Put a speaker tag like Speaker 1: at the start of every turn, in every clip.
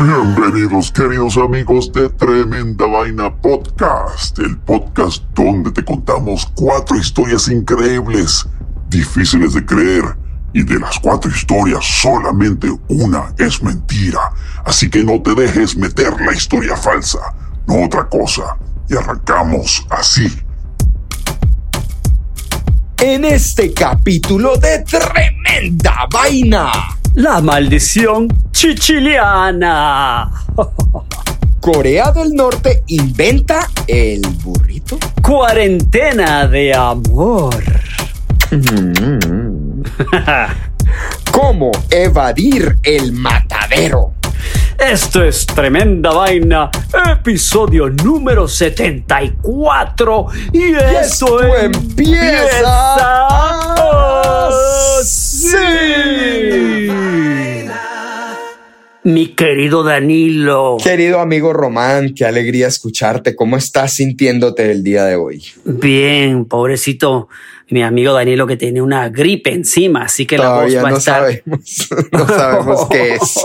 Speaker 1: Bienvenidos queridos amigos de Tremenda Vaina Podcast, el podcast donde te contamos cuatro historias increíbles, difíciles de creer, y de las cuatro historias solamente una es mentira, así que no te dejes meter la historia falsa, no otra cosa, y arrancamos así.
Speaker 2: En este capítulo de Tremenda Vaina.
Speaker 3: La maldición chichiliana.
Speaker 2: Corea del Norte inventa el burrito.
Speaker 3: Cuarentena de amor.
Speaker 2: ¿Cómo evadir el matadero?
Speaker 3: Esto es Tremenda Vaina, episodio número 74. Y esto,
Speaker 2: esto empieza así.
Speaker 3: Mi querido Danilo.
Speaker 2: Querido amigo Román, qué alegría escucharte. ¿Cómo estás sintiéndote el día de hoy?
Speaker 3: Bien, pobrecito mi amigo Danilo que tiene una gripe encima, así que
Speaker 2: Todavía
Speaker 3: la voz va
Speaker 2: no
Speaker 3: a estar...
Speaker 2: sabemos, no sabemos qué es.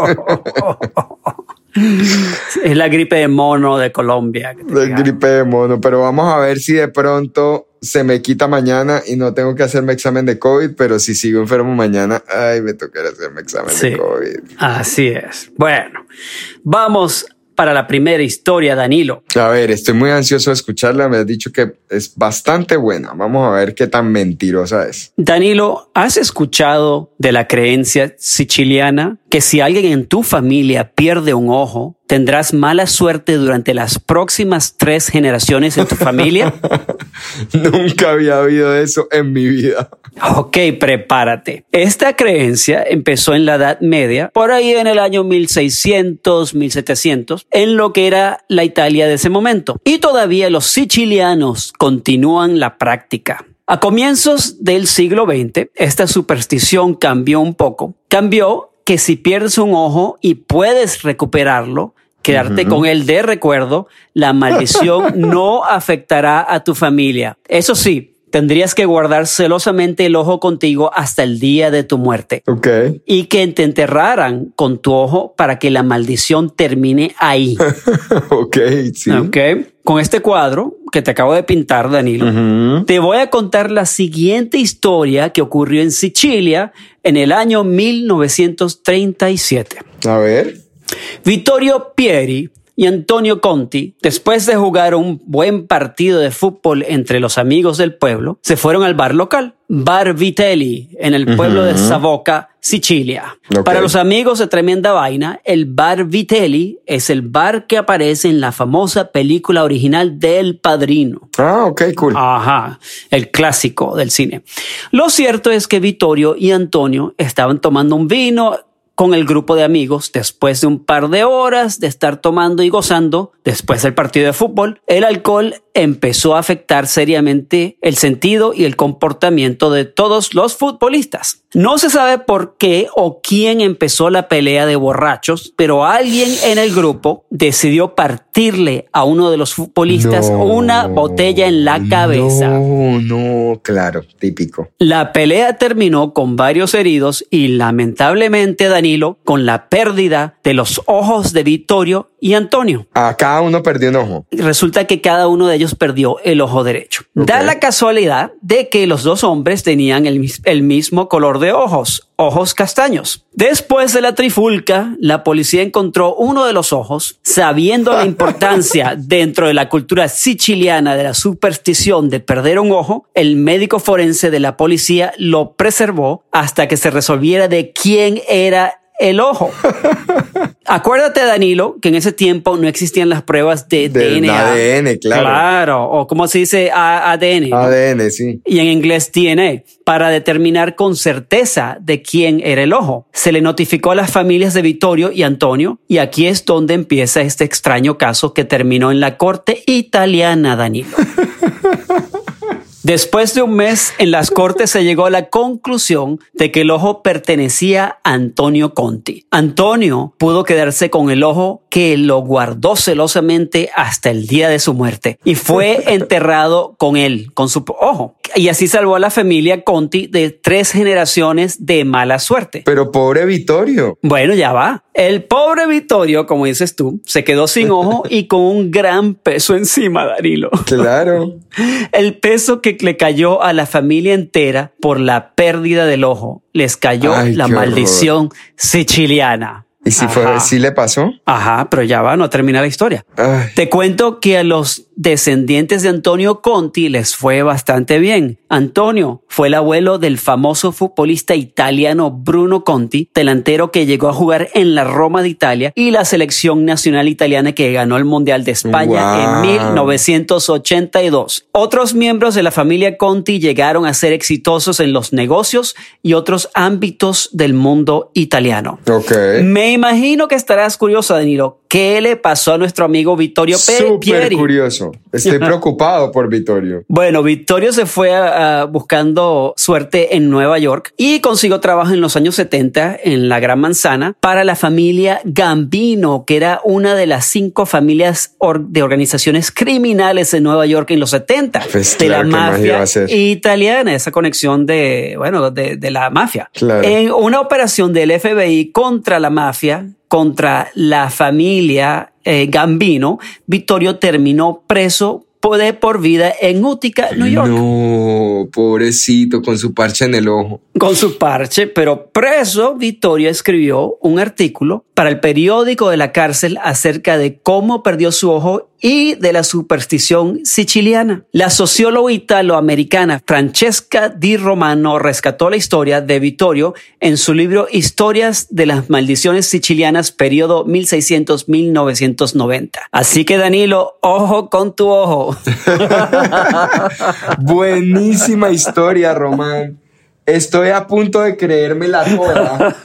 Speaker 3: es la gripe de mono de Colombia.
Speaker 2: La gripe de mono, pero vamos a ver si de pronto se me quita mañana y no tengo que hacerme examen de COVID, pero si sigo enfermo mañana, ay, me tocará hacerme examen
Speaker 3: Sí.
Speaker 2: de COVID.
Speaker 3: Así es. Bueno, vamos para la primera historia, Danilo.
Speaker 2: A ver, estoy muy ansioso de escucharla, me has dicho que es bastante buena. Vamos a ver qué tan mentirosa es.
Speaker 3: Danilo, ¿has escuchado de la creencia siciliana que si alguien en tu familia pierde un ojo, tendrás mala suerte durante las próximas tres generaciones en tu familia?
Speaker 2: Nunca había oído eso en mi vida.
Speaker 3: Ok, prepárate. Esta creencia empezó en la Edad Media, por ahí en el año 1600, 1700, en lo que era la Italia de ese momento. Y todavía los sicilianos continúan la práctica. A comienzos del siglo XX, esta superstición cambió un poco. Cambió que si pierdes un ojo y puedes recuperarlo, quedarte con él de recuerdo, la maldición no afectará a tu familia. Eso sí, tendrías que guardar celosamente el ojo contigo hasta el día de tu muerte
Speaker 2: Ok.
Speaker 3: y que te enterraran con tu ojo para que la maldición termine ahí.
Speaker 2: ok, sí.
Speaker 3: ¿Ok? Con este cuadro que te acabo de pintar, Danilo, te voy a contar la siguiente historia que ocurrió en Sicilia en el año 1937.
Speaker 2: A ver.
Speaker 3: Vittorio Pieri y Antonio Conti, después de jugar un buen partido de fútbol entre los amigos del pueblo, se fueron al bar local, Bar Vitelli, en el pueblo de Savoca, Sicilia. Para los amigos de Tremenda Vaina, el Bar Vitelli es el bar que aparece en la famosa película original del Padrino.
Speaker 2: Ah, ok, cool.
Speaker 3: Ajá, el clásico del cine. Lo cierto es que Vittorio y Antonio estaban tomando un vino con el grupo de amigos después de un par de horas de estar tomando y gozando después del partido de fútbol. El alcohol empezó a afectar seriamente el sentido y el comportamiento de todos los futbolistas. No se sabe por qué o quién empezó la pelea de borrachos, pero alguien en el grupo decidió partirle a uno de los futbolistas
Speaker 2: No.
Speaker 3: una botella en la cabeza.
Speaker 2: No, no, claro, típico.
Speaker 3: La pelea terminó con varios heridos y lamentablemente Danilo con la pérdida de los ojos de Vittorio y Antonio.
Speaker 2: A cada uno perdió un ojo.
Speaker 3: Resulta que cada uno de ellos perdió el ojo derecho. Da la casualidad de que los dos hombres tenían el, el mismo color de ojos, ojos castaños. Después de la trifulca, la policía encontró uno de los ojos, sabiendo la importancia dentro de la cultura siciliana de la superstición de perder un ojo, el médico forense de la policía lo preservó hasta que se resolviera de quién era el ojo. Acuérdate, Danilo, que en ese tiempo no existían las pruebas de DNA.
Speaker 2: ADN, claro.
Speaker 3: Claro, o como se dice ADN. ¿no?
Speaker 2: ADN, sí.
Speaker 3: y en inglés DNA, para determinar con certeza de quién era el ojo. Se le notificó a las familias de Vittorio y Antonio, y aquí es donde empieza este extraño caso que terminó en la corte italiana, Danilo. Después de un mes en las cortes se llegó a la conclusión de que el ojo pertenecía a Antonio Conti. Antonio pudo quedarse con el ojo que lo guardó celosamente hasta el día de su muerte y fue enterrado con él, con su ojo. Y así salvó a la familia Conti de tres generaciones de mala suerte.
Speaker 2: Pero pobre Vittorio.
Speaker 3: Bueno, ya va. El pobre Vittorio, como dices tú, se quedó sin ojo y con un gran peso encima, Danilo.
Speaker 2: Claro.
Speaker 3: El peso que le cayó a la familia entera por la pérdida del ojo. Les cayó
Speaker 2: Ay,
Speaker 3: la
Speaker 2: horror.
Speaker 3: maldición siciliana.
Speaker 2: ¿Y si fue, si le pasó?
Speaker 3: Ajá, pero ya va, no termina la historia.
Speaker 2: Ay,
Speaker 3: Te cuento que a los descendientes de Antonio Conti les fue bastante bien. Antonio fue el abuelo del famoso futbolista italiano Bruno Conti, delantero que llegó a jugar en la Roma de Italia y la selección nacional italiana que ganó el Mundial de España
Speaker 2: Wow.
Speaker 3: en 1982. Otros miembros de la familia Conti llegaron a ser exitosos en los negocios y otros ámbitos del mundo italiano.
Speaker 2: ok.
Speaker 3: Me imagino que estarás curioso, Danilo. ¿Qué le pasó a nuestro amigo Vittorio Pe-
Speaker 2: Súper
Speaker 3: Pieri?
Speaker 2: curioso. Estoy preocupado por Vittorio.
Speaker 3: Bueno, Vittorio se fue buscando suerte en Nueva York y consiguió trabajo en los años 70 en la Gran Manzana para la familia Gambino, que era una de las cinco familias or- de organizaciones criminales en Nueva York en los 70
Speaker 2: Pues
Speaker 3: de la
Speaker 2: claro, ¿qué más iba a
Speaker 3: mafia italiana, esa conexión de, bueno, de, de la mafia.
Speaker 2: Claro.
Speaker 3: En una operación del FBI contra la mafia, contra la familia eh, Gambino, Vittorio terminó preso de por vida en Utica, New York,
Speaker 2: No, pobrecito, con su parche en el ojo.
Speaker 3: con su parche, pero preso, Vittorio escribió un artículo para el periódico de la cárcel acerca de cómo perdió su ojo y de la superstición siciliana. La socióloga italoamericana Francesca Di Romano rescató la historia de Vittorio en su libro Historias de las maldiciones sicilianas, periodo 1600-1990. Así que Danilo, ojo con tu ojo.
Speaker 2: Buenísima historia, Román. Estoy a punto de creerme la toda.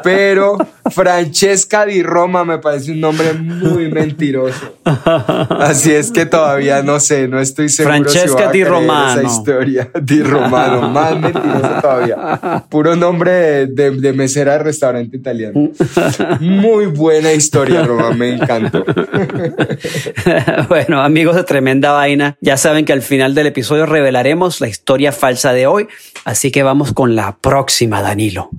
Speaker 2: Pero Francesca di Roma me parece un nombre muy mentiroso. Así es que todavía no sé, no estoy seguro si
Speaker 3: Francesca
Speaker 2: voy a
Speaker 3: di Romano.
Speaker 2: esa historia. Di Romano, más mentiroso todavía. Puro nombre de, de- de mesera de restaurante italiano. Muy buena historia, Román, me encantó.
Speaker 3: bueno, amigos de Tremenda Vaina, ya saben que al final del episodio revelaremos la historia falsa de hoy, así que vamos con la próxima, Danilo.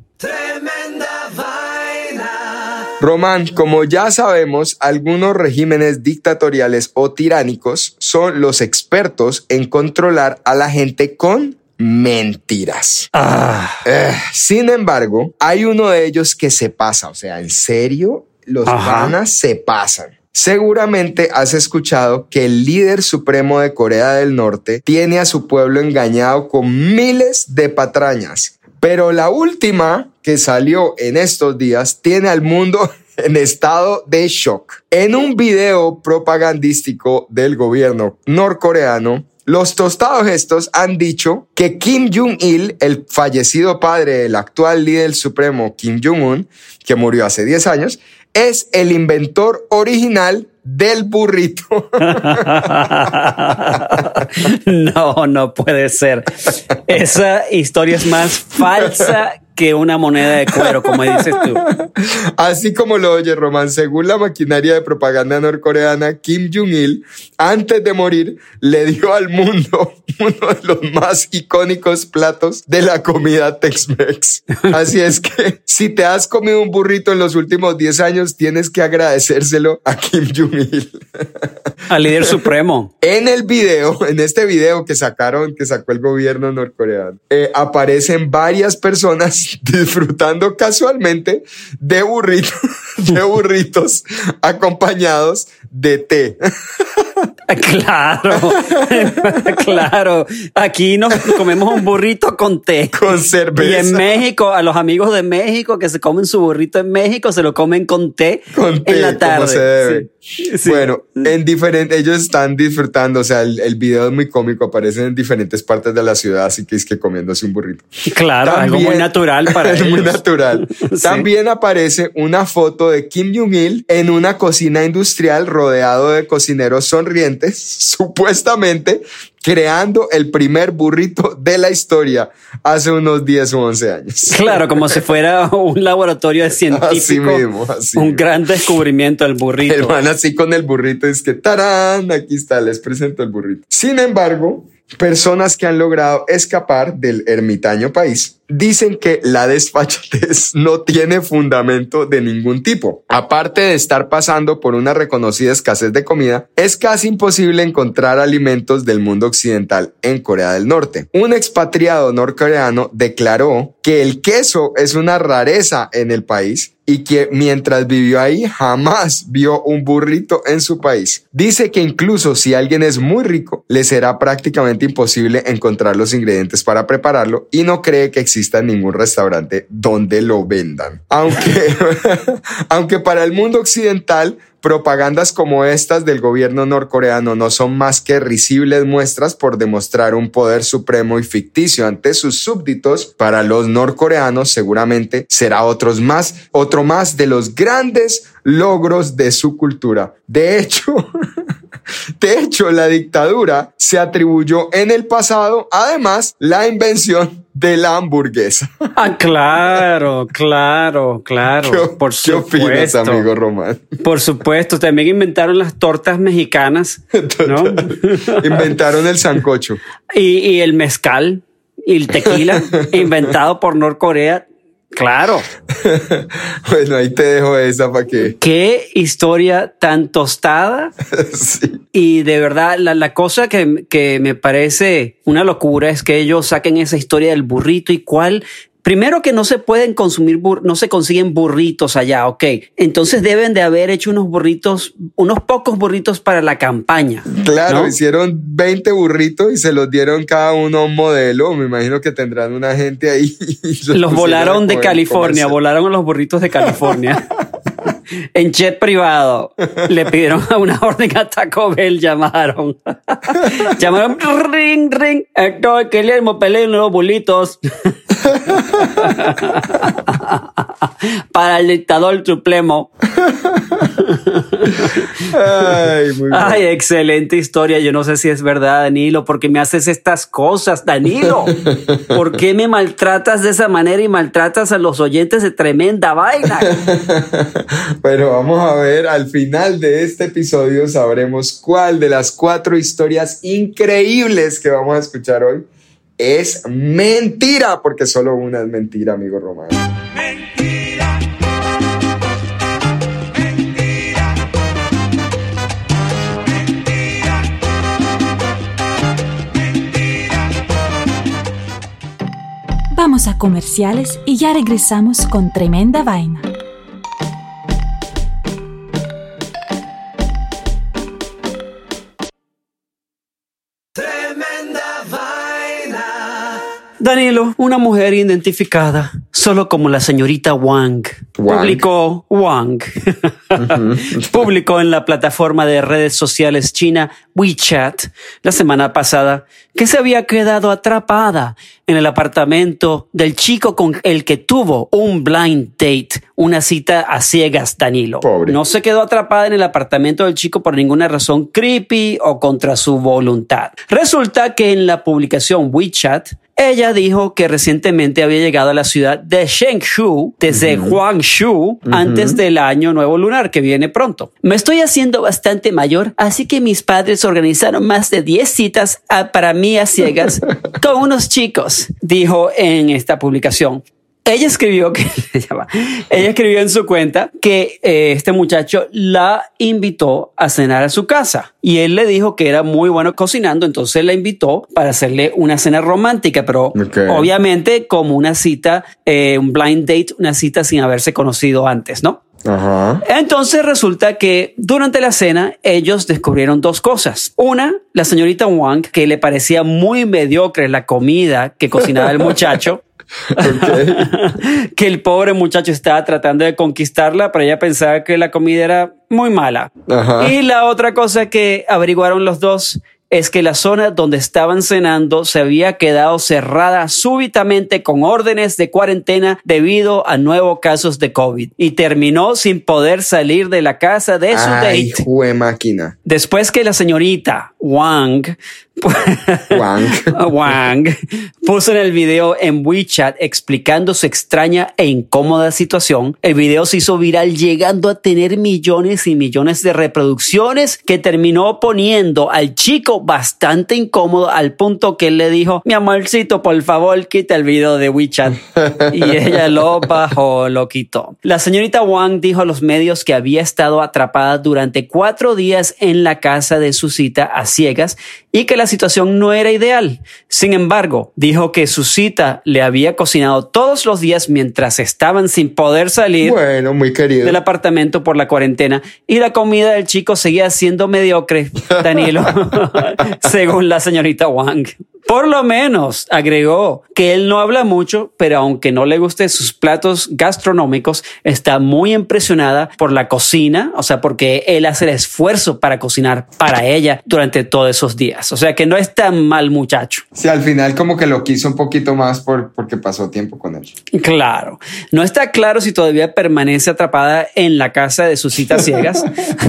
Speaker 2: Román, como ya sabemos, algunos regímenes dictatoriales o tiránicos son los expertos en controlar a la gente con mentiras.
Speaker 3: Ah,
Speaker 2: Eh, sin embargo, hay uno de ellos que se pasa, o sea, en serio, los
Speaker 3: Ajá.
Speaker 2: panas se pasan. Seguramente has escuchado que el líder supremo de Corea del Norte tiene a su pueblo engañado con miles de patrañas. Pero la última que salió en estos días tiene al mundo en estado de shock. En un video propagandístico del gobierno norcoreano, los tostados estos han dicho que Kim Jong-il, el fallecido padre del actual líder supremo Kim Jong-un, que murió hace 10 años, es el inventor original del burrito.
Speaker 3: no, no puede ser. Esa historia es más falsa que una moneda de cuero, como dices tú.
Speaker 2: Así como lo oye Román, según la maquinaria de propaganda norcoreana, Kim Jong-il, antes de morir, le dio al mundo uno de los más icónicos platos de la comida Tex-Mex. Así es que si te has comido un burrito en los últimos 10 años, tienes que agradecérselo a Kim Jong-il.
Speaker 3: Al líder supremo.
Speaker 2: En el video, en este video que sacaron, que sacó el gobierno norcoreano, eh, aparecen varias personas disfrutando casualmente de burritos, de burritos acompañados de té.
Speaker 3: Claro, claro. Aquí nos comemos un burrito con té.
Speaker 2: Con cerveza.
Speaker 3: Y en México, a los amigos de México que se comen su burrito en México, se lo comen con té,
Speaker 2: Con té,
Speaker 3: en la
Speaker 2: como
Speaker 3: tarde.
Speaker 2: se debe.
Speaker 3: Sí. Sí.
Speaker 2: Bueno, en diferentes, ellos están disfrutando, o sea, el, el video es muy cómico, aparecen en diferentes partes de la ciudad, así que es que comiéndose un burrito.
Speaker 3: claro, algo muy natural para
Speaker 2: es muy
Speaker 3: ellos.
Speaker 2: natural.
Speaker 3: Sí.
Speaker 2: También aparece una foto de Kim Jong-il en una cocina industrial rodeado de cocineros sonrientes, supuestamente creando el primer burrito de la historia hace unos 10 o 11 años.
Speaker 3: Claro, como si fuera un laboratorio de científico.
Speaker 2: Así mismo, así
Speaker 3: un
Speaker 2: mismo.
Speaker 3: gran descubrimiento del burrito.
Speaker 2: El man así con el burrito es que tarán, aquí está, les presento el burrito. Sin embargo, personas que han logrado escapar del ermitaño país dicen que la desfachatez no tiene fundamento de ningún tipo. Aparte de estar pasando por una reconocida escasez de comida, es casi imposible encontrar alimentos del mundo occidental en Corea del Norte. Un expatriado norcoreano declaró que el queso es una rareza en el país y que mientras vivió ahí jamás vio un burrito en su país. Dice que incluso si alguien es muy rico, le será prácticamente imposible encontrar los ingredientes para prepararlo y no cree que exista ningún restaurante donde lo vendan. Aunque, aunque para el mundo occidental Propagandas como estas del gobierno norcoreano no son más que risibles muestras por demostrar un poder supremo y ficticio ante sus súbditos. Para los norcoreanos seguramente será otros más, otro más de los grandes logros de su cultura. De hecho, de hecho, la dictadura se atribuyó en el pasado, además, la invención de la hamburguesa.
Speaker 3: Ah, claro, claro, claro.
Speaker 2: ¿Qué,
Speaker 3: por
Speaker 2: ¿qué opinas, amigo Román?
Speaker 3: Por supuesto, también inventaron las tortas mexicanas, ¿no?
Speaker 2: Inventaron el sancocho.
Speaker 3: y, y el mezcal y el tequila, inventado por Norcorea. Claro,
Speaker 2: Bueno, ahí te dejo esa para que...
Speaker 3: qué historia tan tostada.
Speaker 2: sí.
Speaker 3: Y de verdad, la, la cosa que, que me parece una locura es que ellos saquen esa historia del burrito y cuál. Primero que no se pueden consumir, no se consiguen burritos allá, ok. Entonces deben de haber hecho unos burritos, unos pocos burritos para la campaña.
Speaker 2: Claro,
Speaker 3: ¿no?
Speaker 2: hicieron 20 burritos y se los dieron cada uno a un modelo. Me imagino que tendrán una gente ahí.
Speaker 3: Los volaron de California,
Speaker 2: comerse.
Speaker 3: volaron los burritos de California. en jet privado. Le pidieron a una orden a Taco Bell, llamaron. llamaron, ring, ring. Héctor Guillermo Pelén, los bulitos. Para el dictador supremo.
Speaker 2: Ay, muy.
Speaker 3: Ay, excelente historia. Yo no sé si es verdad, Danilo, porque me haces estas cosas, Danilo. ¿Por qué me maltratas de esa manera y maltratas a los oyentes de tremenda vaina?
Speaker 2: Pero vamos a ver, al final de este episodio sabremos cuál de las cuatro historias increíbles que vamos a escuchar hoy es mentira, porque solo una es mentira, amigo Román.
Speaker 4: Mentira. Mentira. Mentira. Mentira.
Speaker 5: Vamos a comerciales y ya regresamos con tremenda vaina.
Speaker 3: Danilo, una mujer identificada solo como la señorita Wang,
Speaker 2: Wang.
Speaker 3: publicó Wang, publicó en la plataforma de redes sociales china WeChat la semana pasada que se había quedado atrapada en el apartamento del chico con el que tuvo un blind date, una cita a ciegas, Danilo.
Speaker 2: Pobre.
Speaker 3: No se quedó atrapada en el apartamento del chico por ninguna razón creepy o contra su voluntad. Resulta que en la publicación WeChat, ella dijo que recientemente había llegado a la ciudad de Shengshu desde Guangzhou antes del año nuevo lunar que viene pronto. Me estoy haciendo bastante mayor, así que mis padres organizaron más de 10 citas para mí a ciegas con unos chicos, dijo en esta publicación. Ella escribió que ella escribió en su cuenta que eh, este muchacho la invitó a cenar a su casa y él le dijo que era muy bueno cocinando, entonces la invitó para hacerle una cena romántica, pero obviamente como una cita, eh, un blind date, una cita sin haberse conocido antes, ¿no?
Speaker 2: Ajá.
Speaker 3: Entonces resulta que durante la cena ellos descubrieron dos cosas. Una, la señorita Wang, que le parecía muy mediocre la comida que cocinaba el muchacho. que el pobre muchacho estaba tratando de conquistarla, pero ella pensaba que la comida era muy mala.
Speaker 2: Ajá.
Speaker 3: Y la otra cosa que averiguaron los dos es que la zona donde estaban cenando se había quedado cerrada súbitamente con órdenes de cuarentena debido a nuevos casos de COVID y terminó sin poder salir de la casa de su
Speaker 2: Ay,
Speaker 3: date.
Speaker 2: jue máquina.
Speaker 3: Después que la señorita Wang
Speaker 2: Wang.
Speaker 3: Wang puso en el video en WeChat explicando su extraña e incómoda situación. El video se hizo viral llegando a tener millones y millones de reproducciones que terminó poniendo al chico bastante incómodo al punto que él le dijo, mi amorcito, por favor, quita el video de WeChat. Y ella lo bajó, lo quitó. La señorita Wang dijo a los medios que había estado atrapada durante cuatro días en la casa de su cita a ciegas y que la situación no era ideal. Sin embargo, dijo que su cita le había cocinado todos los días mientras estaban sin poder salir
Speaker 2: Bueno, muy querido.
Speaker 3: del apartamento por la cuarentena y la comida del chico seguía siendo mediocre, Danilo, según la señorita Wang. Por lo menos agregó que él no habla mucho, pero aunque no le guste sus platos gastronómicos, está muy impresionada por la cocina, o sea, porque él hace el esfuerzo para cocinar para ella durante todos esos días. O sea, que no es tan mal muchacho.
Speaker 2: Sí, al final como que lo quiso un poquito más por, porque pasó tiempo con él.
Speaker 3: Claro. No está claro si todavía permanece atrapada en la casa de sus citas ciegas.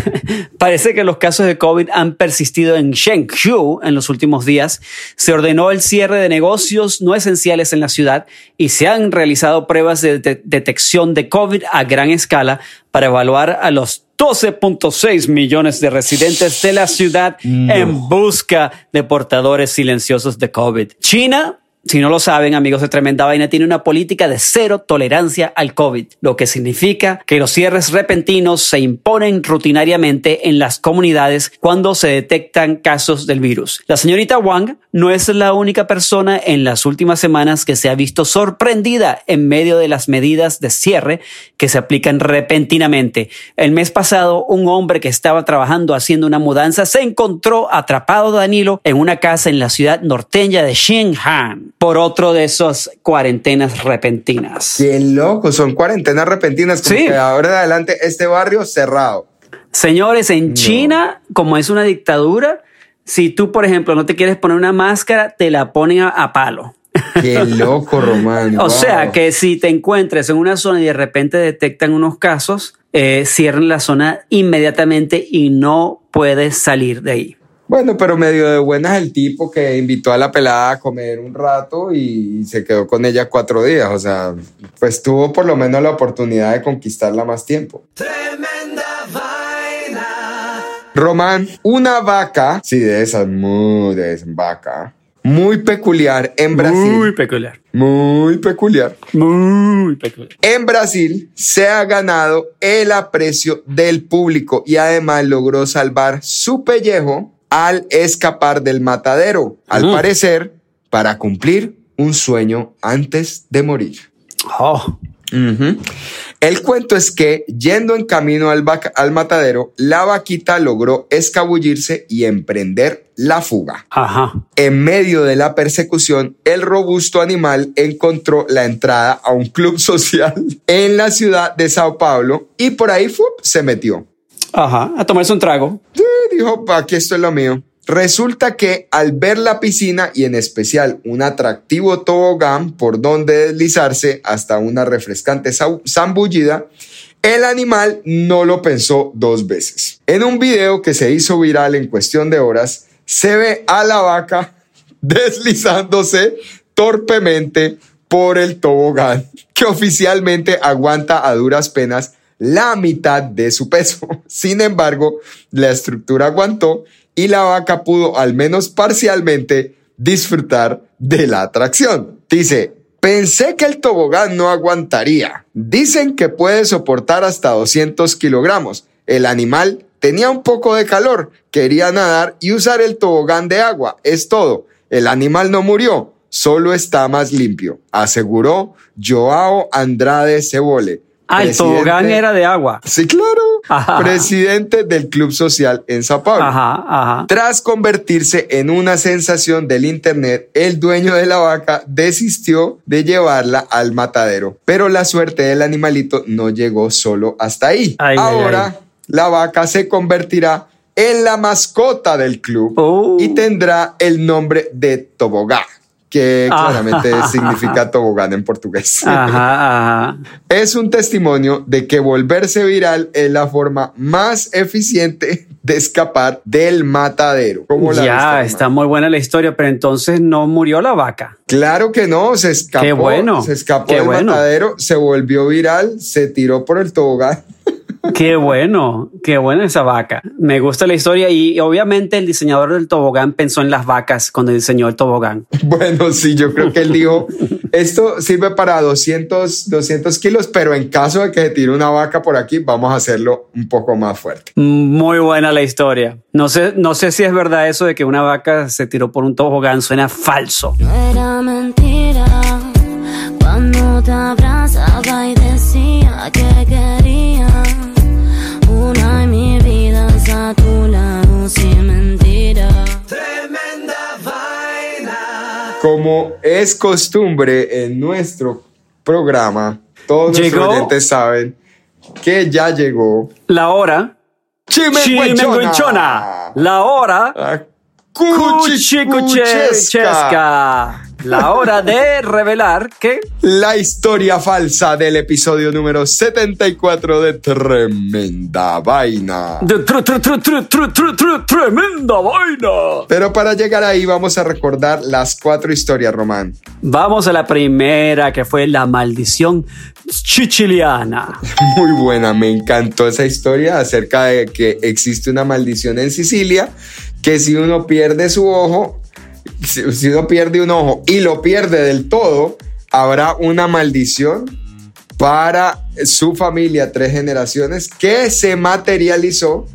Speaker 3: Parece que los casos de COVID han persistido en Shengshu en los últimos días. Se ordenó el cierre de negocios no esenciales en la ciudad y se han realizado pruebas de- detección de COVID a gran escala para evaluar a los 12.6 millones de residentes de la ciudad en busca de portadores silenciosos de COVID. China si no lo saben, amigos de Tremenda Vaina, tiene una política de cero tolerancia al COVID, lo que significa que los cierres repentinos se imponen rutinariamente en las comunidades cuando se detectan casos del virus. La señorita Wang no es la única persona en las últimas semanas que se ha visto sorprendida en medio de las medidas de cierre que se aplican repentinamente. El mes pasado, un hombre que estaba trabajando haciendo una mudanza se encontró atrapado Danilo en una casa en la ciudad norteña de Xinjiang por otro de esas cuarentenas repentinas.
Speaker 2: Qué loco, son cuarentenas repentinas. Como
Speaker 3: Sí.
Speaker 2: que ahora en adelante este barrio cerrado.
Speaker 3: Señores, en China, como es una dictadura, si tú, por ejemplo, no te quieres poner una máscara, te la ponen a, a palo.
Speaker 2: Qué loco, Román.
Speaker 3: O
Speaker 2: wow.
Speaker 3: sea que si te encuentres en una zona y de repente detectan unos casos, eh, cierran la zona inmediatamente y no puedes salir de ahí.
Speaker 2: Bueno, pero medio de buenas el tipo que invitó a la pelada a comer un rato y se quedó con ella cuatro días. O sea, pues tuvo por lo menos la oportunidad de conquistarla más tiempo.
Speaker 4: Tremenda vaina.
Speaker 2: Román, una vaca, sí, de esas, muy de esas, vaca, muy peculiar en Brasil.
Speaker 3: Muy peculiar.
Speaker 2: muy peculiar.
Speaker 3: Muy peculiar.
Speaker 2: En Brasil se ha ganado el aprecio del público y además logró salvar su pellejo al escapar del matadero, al parecer, para cumplir un sueño antes de morir.
Speaker 3: Oh.
Speaker 2: El cuento es que, yendo en camino al, matadero, la vaquita logró escabullirse y emprender la fuga.
Speaker 3: ajá.
Speaker 2: En medio de la persecución, el robusto animal encontró la entrada a un club social en la ciudad de Sao Paulo y por ahí se metió.
Speaker 3: Ajá. A tomarse un trago.
Speaker 2: Dijo, "Pa, aquí esto es lo mío. Resulta que al ver la piscina y en especial un atractivo tobogán por donde deslizarse hasta una refrescante zambullida, el animal no lo pensó dos veces. En un video que se hizo viral en cuestión de horas, se ve a la vaca deslizándose torpemente por el tobogán, que oficialmente aguanta a duras penas la mitad de su peso. Sin embargo, la estructura aguantó y la vaca pudo al menos parcialmente disfrutar de la atracción. Dice, pensé que el tobogán no aguantaría. Dicen que puede soportar hasta 200 kilogramos. El animal tenía un poco de calor, quería nadar y usar el tobogán de agua. Es todo. El animal no murió, solo está más limpio, aseguró Joao Andrade Cebole,
Speaker 3: Ah, el tobogán era de agua.
Speaker 2: Sí, claro.
Speaker 3: Ajá.
Speaker 2: Presidente del Club Social en Sao Paulo.
Speaker 3: Ajá, ajá.
Speaker 2: Tras convertirse en una sensación del Internet, el dueño de la vaca desistió de llevarla al matadero. Pero la suerte del animalito no llegó solo hasta ahí.
Speaker 3: Ay,
Speaker 2: Ahora
Speaker 3: ay.
Speaker 2: la vaca se convertirá en la mascota del club
Speaker 3: Uh.
Speaker 2: y tendrá el nombre de Tobogán, que
Speaker 3: Ah.
Speaker 2: claramente significa tobogán en portugués.
Speaker 3: Ajá, ajá.
Speaker 2: Es un testimonio de que volverse viral es la forma más eficiente de escapar del matadero. ¿Cómo la viste,
Speaker 3: Ya, está muy buena la historia, pero entonces no murió la vaca.
Speaker 2: Claro que no, se escapó.
Speaker 3: Qué bueno,
Speaker 2: Se escapó
Speaker 3: qué
Speaker 2: del
Speaker 3: bueno.
Speaker 2: matadero, se volvió viral, se tiró por el tobogán.
Speaker 3: Qué bueno, qué buena esa vaca. Me gusta la historia y obviamente el diseñador del tobogán pensó en las vacas cuando diseñó el tobogán.
Speaker 2: Bueno, sí, yo creo que él dijo, esto sirve para 200, 200 kilos, pero en caso de que se tire una vaca por aquí, vamos a hacerlo un poco más fuerte.
Speaker 3: Muy buena la historia. No sé, no sé si es verdad eso de que una vaca se tiró por un tobogán, suena falso.
Speaker 6: No era mentira cuando te abrazaba y decía que quería una en mi vida a tu lado sin mentira.
Speaker 4: Tremenda vaina.
Speaker 2: Como es costumbre en nuestro programa, todos
Speaker 3: Llegó.
Speaker 2: nuestros oyentes saben que ya llegó
Speaker 3: La hora chimenguenchona, la hora.
Speaker 2: A
Speaker 3: cuchicuchesca,
Speaker 2: Cuchicuchesca,
Speaker 3: la hora de revelar que
Speaker 2: la historia falsa del episodio número 74 de Tremenda Vaina.
Speaker 3: de tru- tru- tru- tremenda vaina.
Speaker 2: Pero para llegar ahí vamos a recordar las cuatro historias, Román.
Speaker 3: Vamos a la primera que fue la maldición chichiliana.
Speaker 2: Muy buena, me encantó esa historia acerca de que existe una maldición en Sicilia, que si uno pierde su ojo, si, si uno pierde un ojo y lo pierde del todo, habrá una maldición para su familia, tres generaciones, que se materializó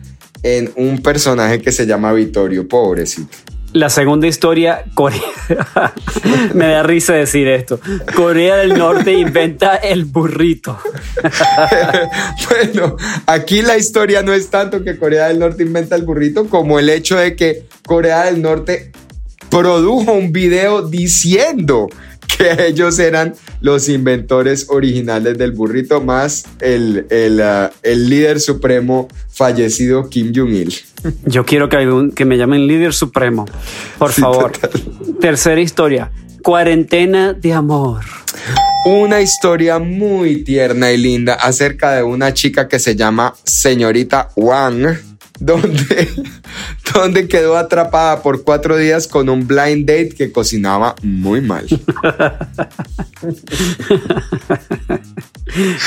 Speaker 2: en un personaje que se llama Vittorio, pobrecito.
Speaker 3: La segunda historia, Corea. Me da risa decir esto. Corea del Norte inventa el burrito.
Speaker 2: bueno, aquí la historia no es tanto que Corea del Norte inventa el burrito como el hecho de que Corea del Norte produjo un video diciendo que ellos eran los inventores originales del burrito más el, el, ah, el líder supremo fallecido Kim Jong-il.
Speaker 3: Yo quiero que, algún- que me llamen líder supremo. Por
Speaker 2: Sí,
Speaker 3: favor.
Speaker 2: total.
Speaker 3: Tercera historia. Cuarentena de amor.
Speaker 2: Una historia muy tierna y linda acerca de una chica que se llama señorita Wang, donde, donde quedó atrapada por cuatro días con un blind date que cocinaba muy mal.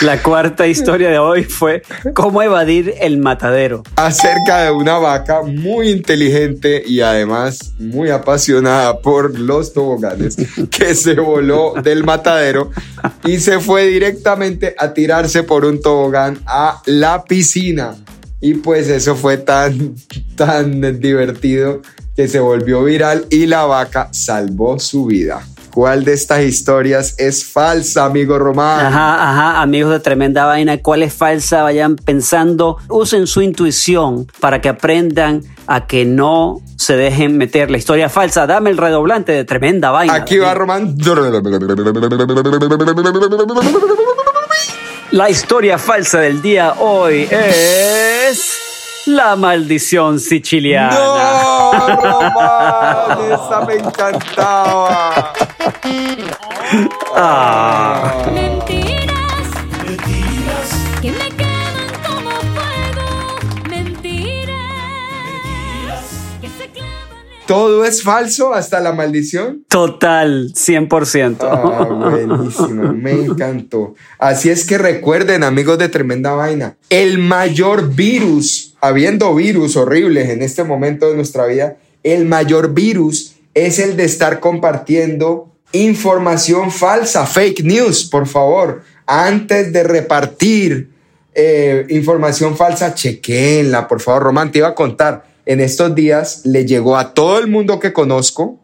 Speaker 3: La cuarta historia de hoy fue cómo evadir el matadero.
Speaker 2: Acerca de una vaca muy inteligente y además muy apasionada por los toboganes que se voló del matadero y se fue directamente a tirarse por un tobogán a la piscina. Y pues eso fue tan, tan divertido que se volvió viral y la vaca salvó su vida. ¿Cuál de estas historias es falsa, amigo Román?
Speaker 3: Ajá, ajá, amigos de Tremenda Vaina, ¿cuál es falsa? Vayan pensando, usen su intuición para que aprendan a que no se dejen meter la historia falsa. Dame el redoblante de Tremenda Vaina.
Speaker 2: Aquí va Román.
Speaker 3: La historia falsa del día hoy es la maldición siciliana.
Speaker 2: ¡No, Román! Esa me encantaba.
Speaker 3: Ah.
Speaker 2: Todo es falso hasta la maldición.
Speaker 3: Total, 100%.
Speaker 2: Ah, buenísimo, me encantó. Así es que recuerden, amigos de Tremenda Vaina, el mayor virus, habiendo virus horribles en este momento de nuestra vida, el mayor virus es el de estar compartiendo información falsa, fake news, por favor. Antes de repartir eh, información falsa, chequenla, por favor. Román, te iba a contar, en estos días le llegó a todo el mundo que conozco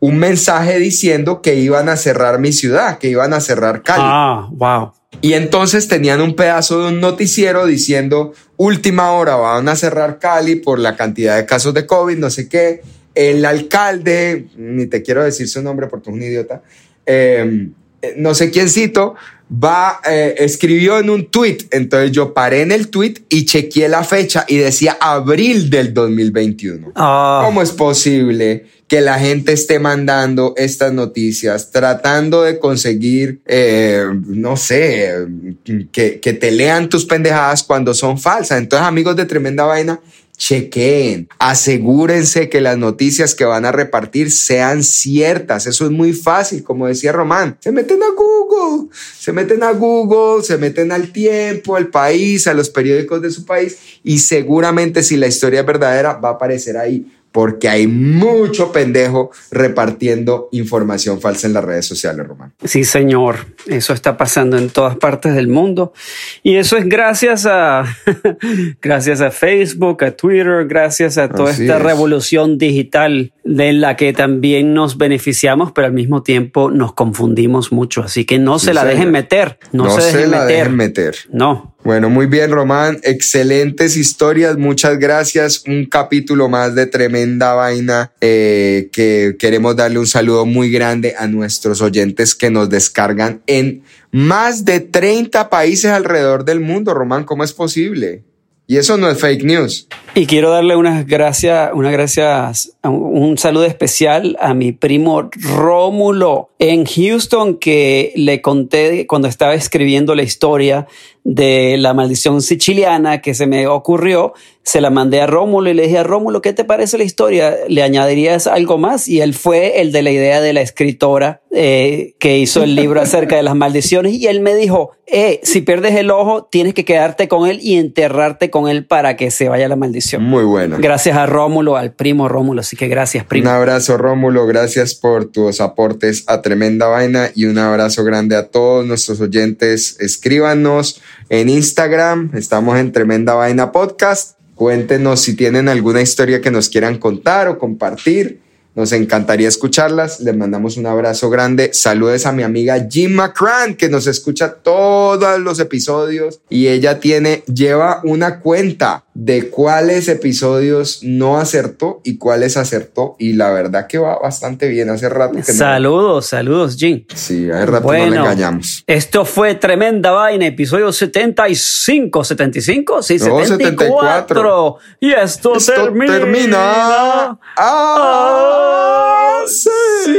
Speaker 2: un mensaje diciendo que iban a cerrar mi ciudad, que iban a cerrar Cali.
Speaker 3: Ah, wow.
Speaker 2: Y entonces tenían un pedazo de un noticiero diciendo, última hora, van a cerrar Cali por la cantidad de casos de COVID, no sé qué. El alcalde, ni te quiero decir su nombre porque es un idiota, eh, no sé quién cito, va, eh, escribió en un tweet. Entonces yo paré en el tweet y chequeé la fecha y decía abril del 2021.
Speaker 3: Ah.
Speaker 2: ¿Cómo es posible que la gente esté mandando estas noticias tratando de conseguir, eh, no sé, que, que te lean tus pendejadas cuando son falsas? Entonces, amigos de Tremenda Vaina, chequeen, asegúrense que las noticias que van a repartir sean ciertas. Eso es muy fácil, como decía Román. Se meten a Google, se meten a Google, se meten al tiempo, al país, a los periódicos de su país y seguramente si la historia es verdadera va a aparecer ahí porque hay mucho pendejo repartiendo información falsa en las redes sociales, Román.
Speaker 3: Sí, señor. Eso está pasando en todas partes del mundo. Y eso es gracias a, gracias a Facebook, a Twitter, gracias a toda
Speaker 2: Así
Speaker 3: esta
Speaker 2: es.
Speaker 3: revolución digital de la que también nos beneficiamos, pero al mismo tiempo nos confundimos mucho. Así que no
Speaker 2: Sí,
Speaker 3: se la
Speaker 2: señor.
Speaker 3: dejen meter. No, se, dejen
Speaker 2: la
Speaker 3: meter.
Speaker 2: dejen meter.
Speaker 3: No.
Speaker 2: Bueno, muy bien, Román. Excelentes historias. Muchas gracias. Un capítulo más de tremenda vaina eh, que queremos darle un saludo muy grande a nuestros oyentes que nos descargan en más de 30 países alrededor del mundo. Román, ¿cómo es posible? Y eso no es fake news.
Speaker 3: Y quiero darle unas gracias, unas gracias, un saludo especial a mi primo Rómulo en Houston, que le conté cuando estaba escribiendo la historia de la maldición siciliana que se me ocurrió. Se la mandé a Rómulo y le dije a Rómulo, ¿qué te parece la historia? ¿Le añadirías algo más? Y él fue el de la idea de la escritora eh, que hizo el libro acerca de las maldiciones. Y él me dijo, eh, si pierdes el ojo, tienes que quedarte con él y enterrarte con él para que se vaya la maldición.
Speaker 2: Muy bueno.
Speaker 3: Gracias a Rómulo, al primo Rómulo. Así que gracias,
Speaker 2: Un
Speaker 3: primo.
Speaker 2: abrazo, Rómulo. Gracias por tus aportes a Tremenda Vaina y un abrazo grande a todos nuestros oyentes. Escríbanos en Instagram. Estamos en Tremenda Vaina Podcast. Cuéntenos si tienen alguna historia que nos quieran contar o compartir. Nos encantaría escucharlas. Les mandamos un abrazo grande. Saludes a mi amiga Jim McCran, que nos escucha todos los episodios y ella tiene, lleva una cuenta de cuáles episodios no acertó y cuáles acertó. Y la verdad que va bastante bien. Hace rato que no.
Speaker 3: Saludos, saludos, Jim.
Speaker 2: Sí, hace rato no le engañamos.
Speaker 3: Esto fue Tremenda Vaina, episodio 75. ¿75? Sí,
Speaker 2: No,
Speaker 3: 74. Y esto,
Speaker 2: Esto
Speaker 3: termina.
Speaker 2: termina.
Speaker 3: Ah,
Speaker 2: así.